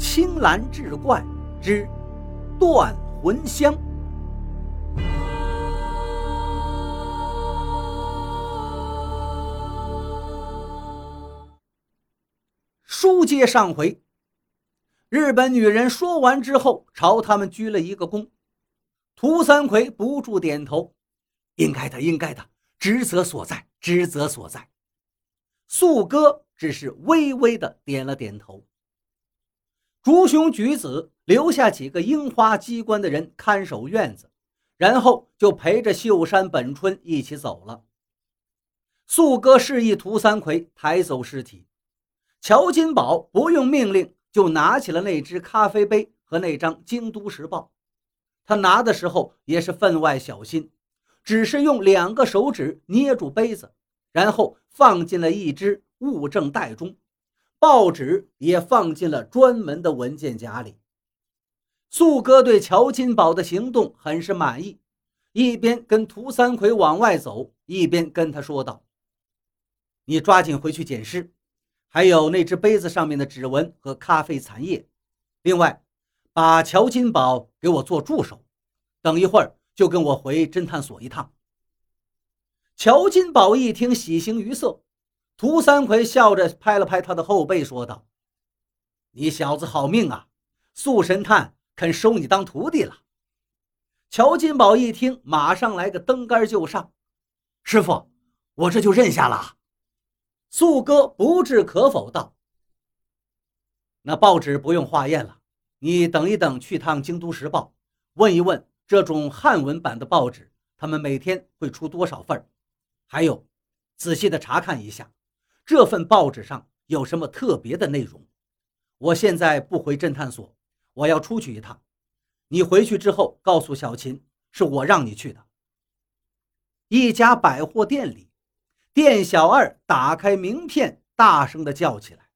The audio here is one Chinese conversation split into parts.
青蓝志怪之断魂香。书接上回，日本女人说完之后，朝他们鞠了一个躬。涂三魁不住点头：“应该的，应该的，职责所在，职责所在。”素哥只是微微的点了点头。竹雄举子留下几个樱花机关的人看守院子，然后就陪着秀山本春一起走了。素哥示意涂三魁抬走尸体。乔金宝不用命令就拿起了那只咖啡杯和那张《京都时报》，他拿的时候也是分外小心，只是用两个手指捏住杯子，然后放进了一只物证袋中，报纸也放进了专门的文件夹里。素哥对乔金宝的行动很是满意，一边跟涂三魁往外走，一边跟他说道：“你抓紧回去捡尸。”还有那只杯子上面的指纹和咖啡残叶，另外，把乔金宝给我做助手，等一会儿就跟我回侦探所一趟。乔金宝一听，喜形于色。涂三魁笑着拍了拍他的后背，说道：“你小子好命啊，素神探肯收你当徒弟了。”乔金宝一听，马上来个登杆就上：“师傅，我这就认下了。”素哥不置可否道：“那报纸不用化验了，你等一等，去趟《京都时报》，问一问这种汉文版的报纸，他们每天会出多少份还有，仔细的查看一下这份报纸上有什么特别的内容。我现在不回侦探所，我要出去一趟。你回去之后告诉小琴，是我让你去的。一家百货店里。”店小二打开名片，大声的叫起来：“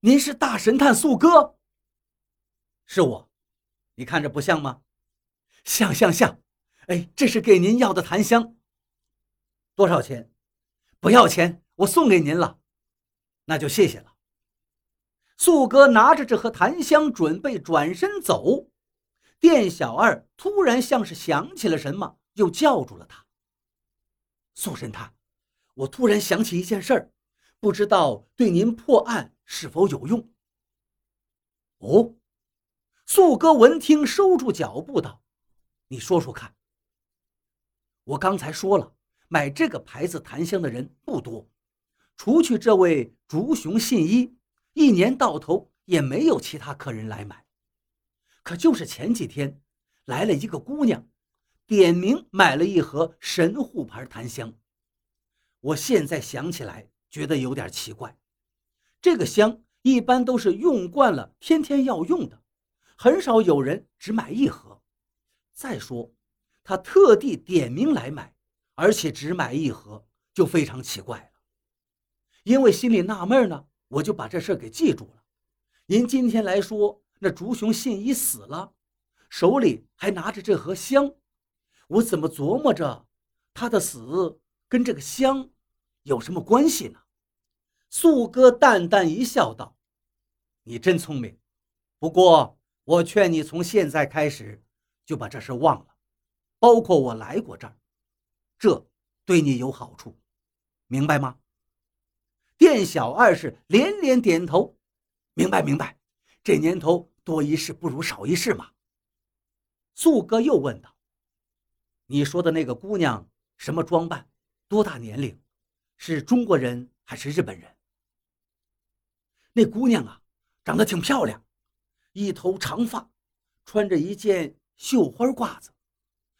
您是大神探素哥？是我，你看着不像吗？像像像！哎，这是给您要的檀香，多少钱？不要钱，我送给您了，那就谢谢了。”素哥拿着这盒檀香，准备转身走，店小二突然像是想起了什么，又叫住了他：“素神探。”我突然想起一件事儿，不知道对您破案是否有用。哦，素哥闻听，收住脚步道：“你说说看。”我刚才说了，买这个牌子檀香的人不多，除去这位竹熊信一，一年到头也没有其他客人来买。可就是前几天，来了一个姑娘，点名买了一盒神户牌檀香。我现在想起来，觉得有点奇怪。这个香一般都是用惯了，天天要用的，很少有人只买一盒。再说，他特地点名来买，而且只买一盒，就非常奇怪了。因为心里纳闷呢，我就把这事给记住了。您今天来说，那竹雄信一死了，手里还拿着这盒香，我怎么琢磨着他的死？跟这个香有什么关系呢？素哥淡淡一笑，道：“你真聪明，不过我劝你从现在开始就把这事忘了，包括我来过这儿，这对你有好处，明白吗？”店小二是连连点头：“明白，明白。这年头多一事不如少一事嘛。”素哥又问道：“你说的那个姑娘什么装扮？”多大年龄？是中国人还是日本人？那姑娘啊，长得挺漂亮，一头长发，穿着一件绣花褂子，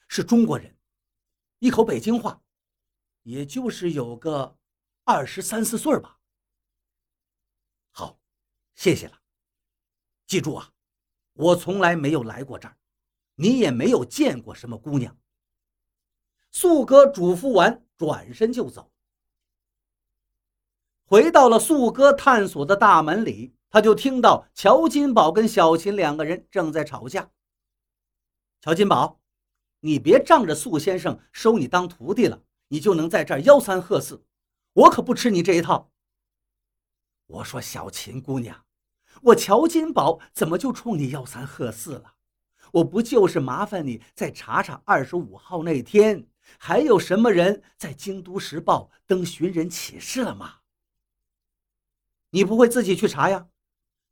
是中国人，一口北京话，也就是有个二十三四岁吧。好，谢谢了。记住啊，我从来没有来过这儿，你也没有见过什么姑娘。素哥嘱咐完。转身就走，回到了素哥探索的大门里，他就听到乔金宝跟小琴两个人正在吵架。乔金宝，你别仗着素先生收你当徒弟了，你就能在这儿吆三喝四，我可不吃你这一套。我说小琴姑娘，我乔金宝怎么就冲你吆三喝四了？我不就是麻烦你再查查二十五号那天还有什么人在《京都时报》登寻人启事了吗？你不会自己去查呀？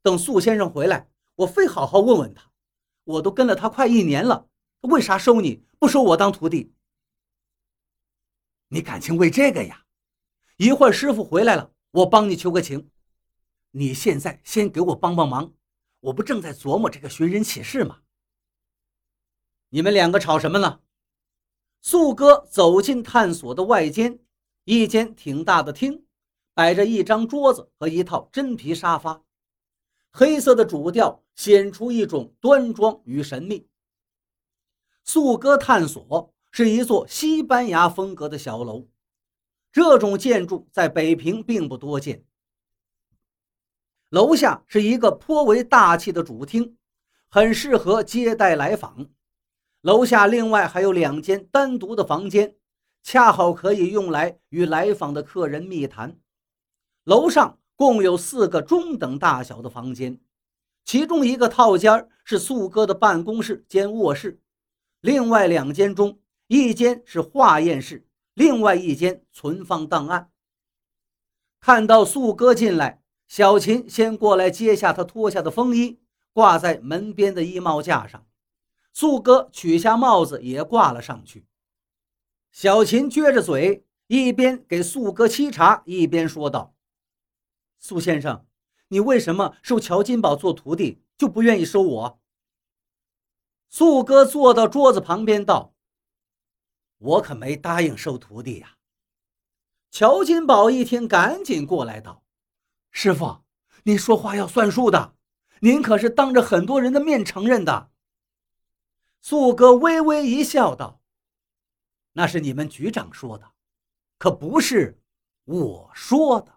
等素先生回来，我非好好问问他。我都跟了他快一年了，为啥收你不收我当徒弟？你感情为这个呀？一会儿师傅回来了，我帮你求个情。你现在先给我帮帮忙，我不正在琢磨这个寻人启事吗？你们两个吵什么呢？素哥走进探索的外间，一间挺大的厅，摆着一张桌子和一套真皮沙发，黑色的主调显出一种端庄与神秘。素哥探索是一座西班牙风格的小楼，这种建筑在北平并不多见。楼下是一个颇为大气的主厅，很适合接待来访。楼下另外还有两间单独的房间，恰好可以用来与来访的客人密谈。楼上共有四个中等大小的房间，其中一个套间是素哥的办公室兼卧室，另外两间中，一间是化验室，另外一间存放档案。看到素哥进来，小琴先过来接下他脱下的风衣，挂在门边的衣帽架上。素哥取下帽子也挂了上去，小琴撅着嘴，一边给素哥沏茶，一边说道：“苏先生，你为什么收乔金宝做徒弟，就不愿意收我？”素哥坐到桌子旁边道：“我可没答应收徒弟呀。”乔金宝一听，赶紧过来道：“师傅，您说话要算数的，您可是当着很多人的面承认的。”素哥微微一笑，道：“那是你们局长说的，可不是我说的。”